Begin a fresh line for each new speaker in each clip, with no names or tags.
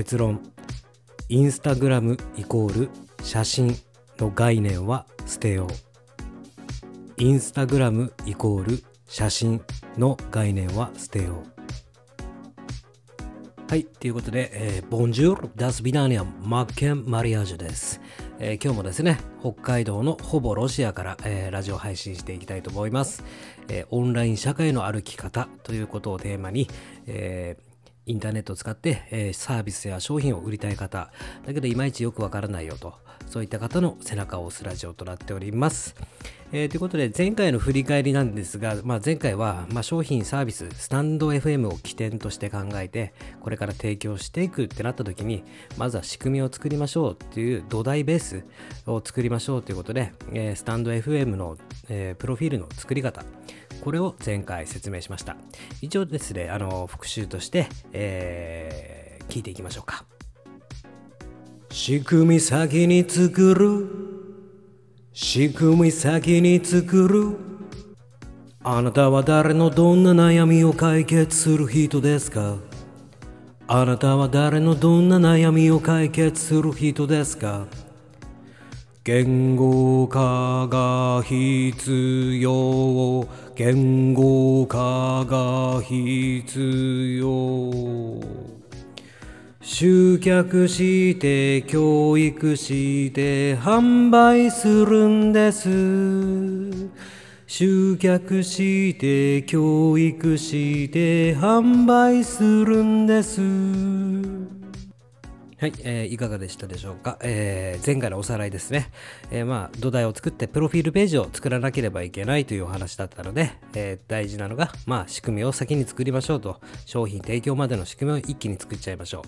結論。インスタグラムイコール写真の概念は捨てよう。インスタグラムイコール写真の概念は捨てよう。はいということで、えー、ボンジュールダスビナーニアマッケンマリアージュです。えー、今日もですね、北海道のほぼロシアから、えー、ラジオ配信していきたいと思います、えー、オンライン社会の歩き方ということをテーマに、えインターネットを使って、えサービスや商品を売りたい方、だけどいまいちよくわからないよと、そういった方の背中を押すラジオとなっております。えー、ということで、前回の振り返りなんですが、まあ、前回は、ま、商品、サービス、スタンド FM を起点として考えて、これから提供していくってなった時に、まずは仕組みを作りましょうっていう土台ベースを作りましょうということで、えー、スタンド FM の、えー、プロフィールの作り方、これを前回説明しました。一応ですね、あの、復習として、え、聞いていきましょうか。仕組み先に作る仕組み先に作る。あなたは誰のどんな悩みを解決する人ですか？あなたは誰のどんな悩みを解決する人ですか？言語化が必要。言語化が必要。集客して教育して販売するんです。集客して教育して販売するんです。はい、えー、いかがでしたでしょうか、えー、前回のおさらいですね、えー、まあ土台を作ってプロフィールページを作らなければいけないというお話だったので、えー、大事なのが、まあ仕組みを先に作りましょうと、商品提供までの仕組みを一気に作っちゃいましょ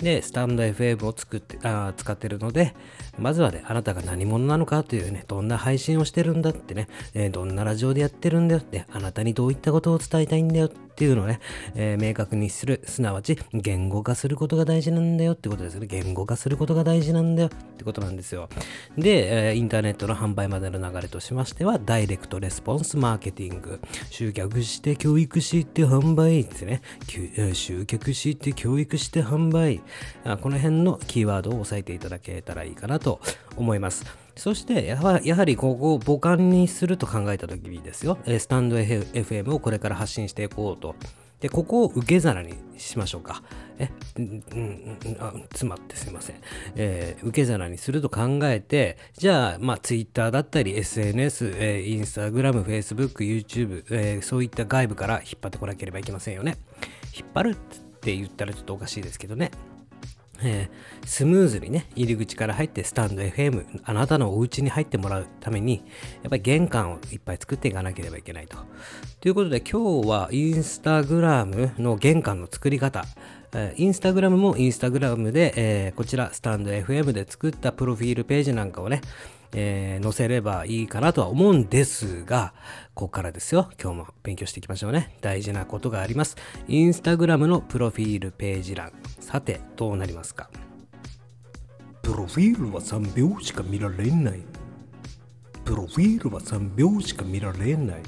う。で、スタンド FM を作ってあ使ってるので、まずはね、あなたが何者なのかというね、どんな配信をしてるんだってね、えー、どんなラジオでやってるんだよって、あなたにどういったことを伝えたいんだよっていうのをね、えー、明確にする、すなわち言語化することが大事なんだよってことですね。言語化することが大事なんだよってことなんですよ。で、え、インターネットの販売までの流れとしましては、ダイレクトレスポンスマーケティング、集客して教育して販売ですね。集客して教育して販売。この辺のキーワードを押さえていただけたらいいかなと思います。そしてやは、やはりここを母艦にすると考えたときにですよ、スタンド FM をこれから発信していこうとで、ここを受け皿にしましょうか。え、うん、うん、あ、詰まってすいません。えー、受け皿にすると考えて、じゃあ、まあ、Twitter だったり、SNS、えー、Instagram、Facebook、YouTube、えー、そういった外部から引っ張ってこなければいけませんよね。引っ張るって言ったらちょっとおかしいですけどね。えー、スムーズにね、入り口から入ってスタンド FM、あなたのお家に入ってもらうために、やっぱり玄関をいっぱい作っていかなければいけないと。ということで今日はインスタグラムの玄関の作り方、えー、インスタグラムもインスタグラムで、えー、こちらスタンド FM で作ったプロフィールページなんかをね、えー、載せればいいかなとは思うんですが、ここからですよ。今日も勉強していきましょうね。大事なことがあります。インスタグラムのプロフィールページ欄。さて、どうなりますか？プロフィールは3秒しか見られない。プロフィールは3秒しか見られない。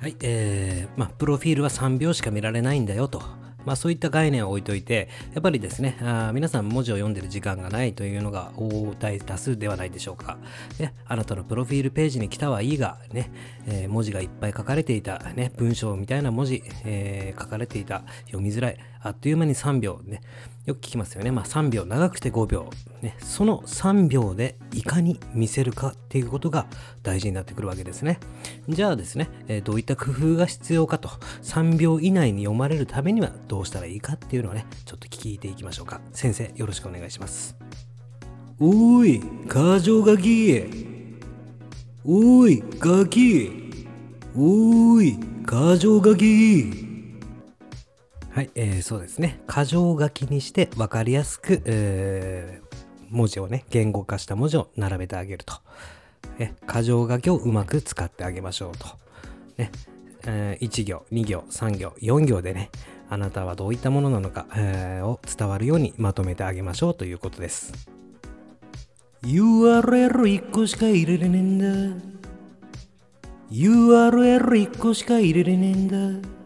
はい、えー、まあ、プロフィールは3秒しか見られないんだよと。まあそういった概念を置いといて、やっぱりですね、あ皆さん文字を読んでる時間がないというのが大多数ではないでしょうか。ね、あなたのプロフィールページに来たはいいが、ね、えー、文字がいっぱい書かれていた、ね、文章みたいな文字、えー、書かれていた、読みづらい、あっという間に3秒ね、よく聞きますよね。まあ3秒、長くて5秒。ね、その3秒でいかに見せるかっていうことが大事になってくるわけですね。じゃあですね、えー、どういった工夫が必要かと、3秒以内に読まれるためにはどうしたらいいかっていうのをね、ちょっと聞いていきましょうか。先生、よろしくお願いします。おーい、過剰ガキおーい、ガキおーい、過剰ガキはい、えー、そうですね。箇条書きにして分かりやすく、えー、文字をね、言語化した文字を並べてあげると。ね、箇条書きをうまく使ってあげましょうと。ね、えー、1行、2行、3行、4行でね、あなたはどういったものなのか、えー、を伝わるようにまとめてあげましょうということです。URL1 個しか入れれねえんだ。URL1 個しか入れれねえんだ。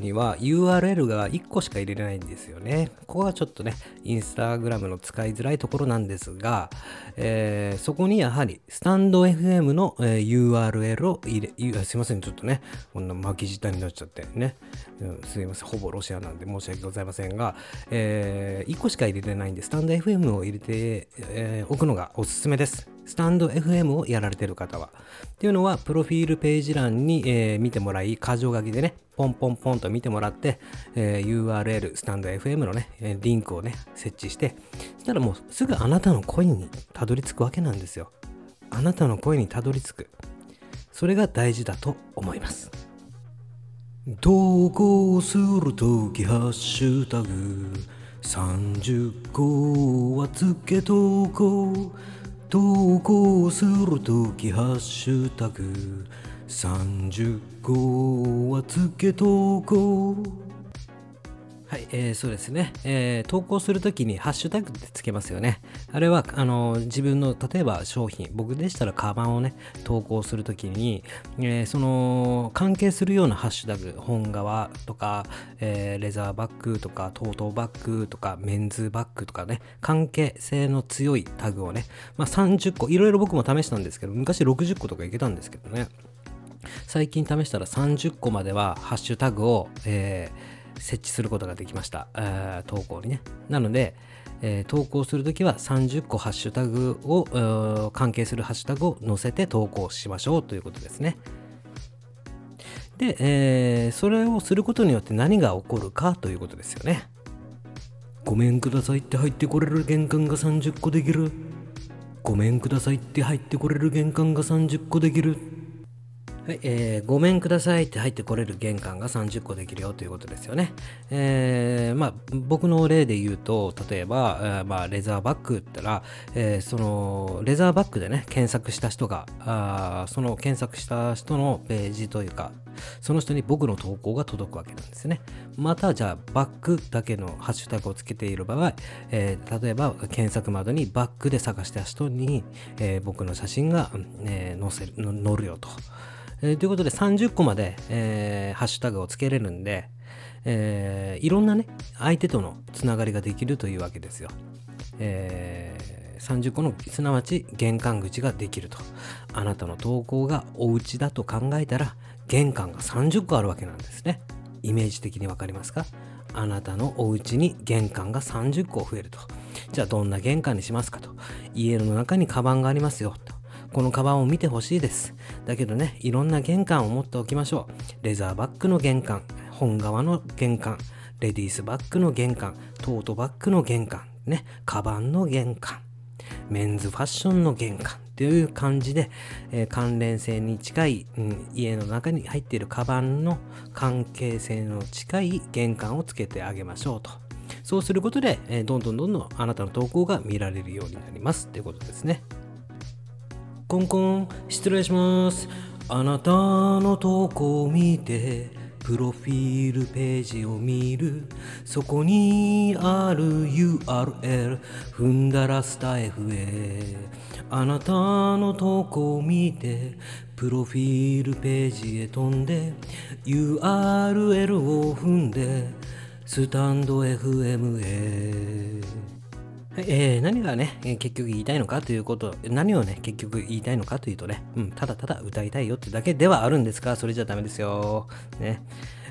には URL が1個しか入れれないんですよね。ここはちょっとね、インスタグラムの使いづらいところなんですが、えー、そこにやはりスタンド FM の、えー、URL を入れ、すいません、ちょっとね、こんな巻き舌になっちゃってね、うん、すいません、ほぼロシアなんで申し訳ございませんが、えー、1個しか入れれないんで、スタンド FM を入れて、えー、おくのがおすすめです。スタンド FM をやられてる方は。っていうのは、プロフィールページ欄に、えー、見てもらい、箇条書きでね、ポンポンポンと見てもらって、えー、URL、スタンド FM のね、リンクをね、設置して、そしたらもうすぐあなたの声にたどり着くわけなんですよ。あなたの声にたどり着く。それが大事だと思います。投稿するとき、ハッシュタグ、30個はつけとこう。投稿するときハッシュタグ30個はつけとこう。はい、えー、そうですね、えー、投稿するときにハッシュタグってつけますよね。あれは、あの自分の、例えば商品、僕でしたらカバンをね、投稿するときに、えー、その、関係するようなハッシュタグ、本革とか、えー、レザーバッグとか、トートバッグとか、メンズバッグとかね、関係性の強いタグをね、まあ、30個、いろいろ僕も試したんですけど、昔60個とかいけたんですけどね、最近試したら30個まではハッシュタグを、えー、設置することができました。投稿にね。なので、えー、投稿するときは30個ハッシュタグを、関係するハッシュタグを載せて投稿しましょうということですね。で、えー、それをすることによって何が起こるかということですよね。ごめんくださいって入ってこれる玄関が30個できる。ごめんくださいって入ってこれる玄関が30個できる。はい、えー、ごめんくださいって入ってこれる玄関が30個できるよということですよね。えー、まあ、僕の例で言うと、例えば、えー、まあ、レザーバッグったら、えー、その、レザーバッグでね、検索した人が、あその検索した人のページというか、その人に僕の投稿が届くわけなんですね。また、じゃあ、バックだけのハッシュタグをつけている場合、えー、例えば、検索窓にバックで探した人に、えー、僕の写真が、えー、載せる、載るよと。えー、ということで30個まで、えー、ハッシュタグをつけれるんで、えー、いろんなね、相手とのつながりができるというわけですよ。えー、30個の、すなわち玄関口ができると。あなたの投稿がお家だと考えたら、玄関が30個あるわけなんですね。イメージ的にわかりますか？あなたのお家に玄関が30個増えると。じゃあどんな玄関にしますかと。家の中にカバンがありますよ。このカバンを見てほしいです。だけどね、いろんな玄関を持っておきましょう。レザーバッグの玄関、本革の玄関、レディースバッグの玄関、トートバッグの玄関、ね、カバンの玄関、メンズファッションの玄関という感じで、えー、関連性に近い、うん、家の中に入っているカバンの関係性の近い玄関をつけてあげましょうと。そうすることで、えー、どんどんどんどんあなたの投稿が見られるようになりますということですね。コンコン失礼します。あなたの投稿を見てプロフィールページを見る。そこにある URL 踏んだらスタイフへ。あなたの投稿を見てプロフィールページへ飛んで URL を踏んでスタンド FM へ。えー、何がね、結局言いたいのかということ、何をね、結局言いたいのかというとね、うん、ただただ歌いたいよってだけではあるんですが、それじゃダメですよ。ね。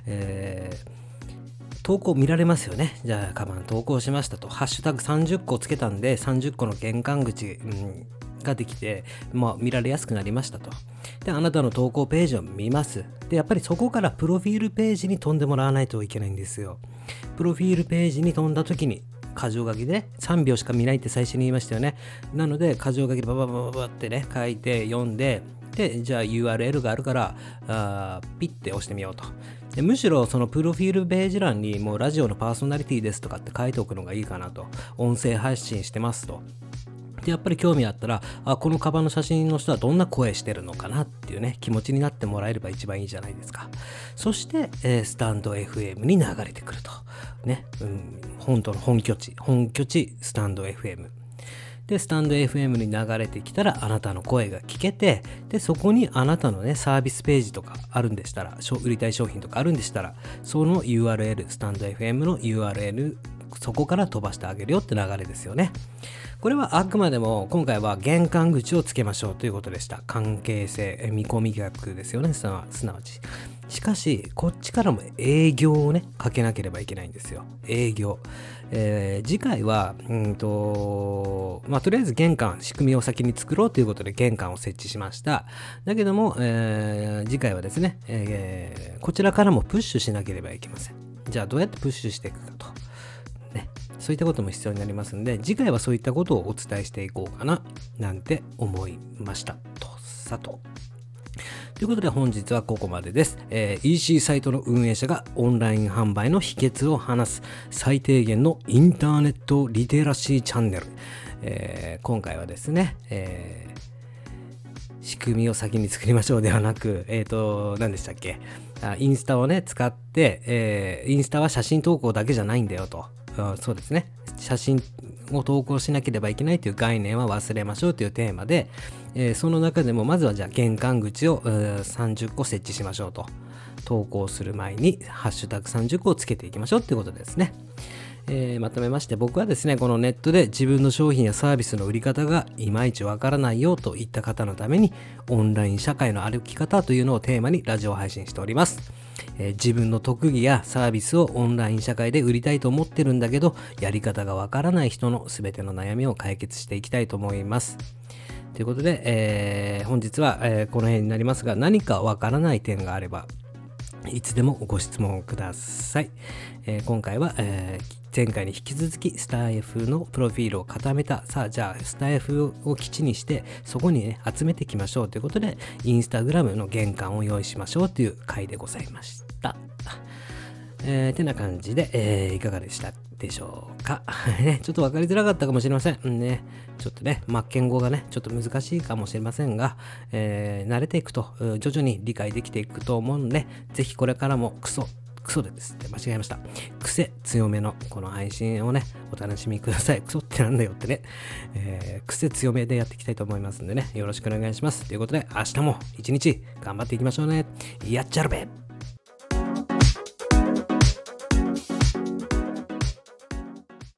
えー、投稿見られますよね。じゃあ、カバン投稿しましたと。ハッシュタグ30個つけたんで、30個の玄関口、うんができて、まあ、見られやすくなりましたと。で、あなたの投稿ページを見ます。で、やっぱりそこからプロフィールページに飛んでもらわないといけないんですよ。プロフィールページに飛んだ時に、箇条書きで3秒しか見ないって最初に言いましたよね。なので、箇条書きでバババババってね、書いて読んで、で、じゃあ URL があるから、あピッて押してみようと。でむしろそのプロフィールページ欄にもうラジオのパーソナリティですとかって書いておくのがいいかなと。音声配信してますと。でやっぱり興味あったらあこのカバンの写真の人はどんな声してるのかなっていうね気持ちになってもらえれば一番いいじゃないですか。そして、えー、スタンド FM に流れてくると。ね、うん、本当の本拠地。本拠地スタンド FM で、スタンド FM に流れてきたらあなたの声が聞けて、で、そこにあなたのね、サービスページとかあるんでしたら、売りたい商品とかあるんでしたら、その URL、スタンド FM の URL、そこから飛ばしてあげるよって流れですよね。これはあくまでも今回は玄関口をつけましょうということでした。関係性、見込み逆ですよね、すなわち。しかし、こっちからも営業をね、かけなければいけないんですよ。営業。えー、次回は、うんと、まあ、とりあえず玄関、仕組みを先に作ろうということで玄関を設置しました。だけども、えー、次回はですね、えー、こちらからもプッシュしなければいけません。じゃあ、どうやってプッシュしていくかと。そういったことも必要になりますんで、次回はそういったことをお伝えしていこうかな、なんて思いました。とさと。ということで本日はここまでです、えー、EC サイトの運営者がオンライン販売の秘訣を話す最低限のインターネットリテラシーチャンネル。えー、今回はですね、えー、仕組みを先に作りましょうではなく、えっ、ー、と、何でしたっけ？あインスタをね、使って、えー、インスタは写真投稿だけじゃないんだよと。あそうですね。写真を投稿しなければいけないという概念は忘れましょうというテーマで、えー、その中でもまずはじゃあ玄関口を30個設置しましょうと。投稿する前にハッシュタグ30個をつけていきましょうっていうことですね。えー、まとめまして僕はですねこのネットで自分の商品やサービスの売り方がいまいちわからないよといった方のためにオンライン社会の歩き方というのをテーマにラジオ配信しております。えー、自分の特技やサービスをオンライン社会で売りたいと思ってるんだけど、やり方がわからない人の全ての悩みを解決していきたいと思います。ということで、えー、本日は、えー、この辺になりますが、何かわからない点があれば、いつでもご質問ください。え、今回は、えー、前回に引き続きスター F のプロフィールを固めた。さあ、じゃあ、スター F を基地にして、そこにね、集めていきましょうということで、インスタグラムの玄関を用意しましょうという回でございました。えー、てな感じで、えー、いかがでしたでしょうか？ね、ちょっと分かりづらかったかもしれません。うんね、ちょっとね、真剣語がね、ちょっと難しいかもしれませんが、えー、慣れていくと、徐々に理解できていくと思うので、ぜひこれからもクソクソでですね、間違えました。癖強めのこの配信をね、お楽しみください。クソってなんだよってね、えー、癖強めでやっていきたいと思いますんでね、よろしくお願いします。ということで、明日も一日頑張っていきましょうね。やっちゃるべ